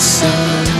sun.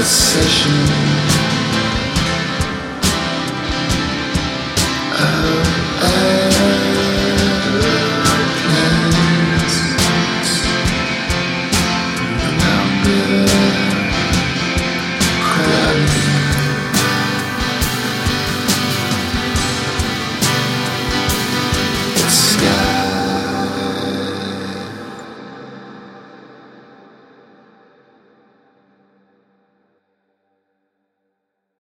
possession of aeroplanes. Remember.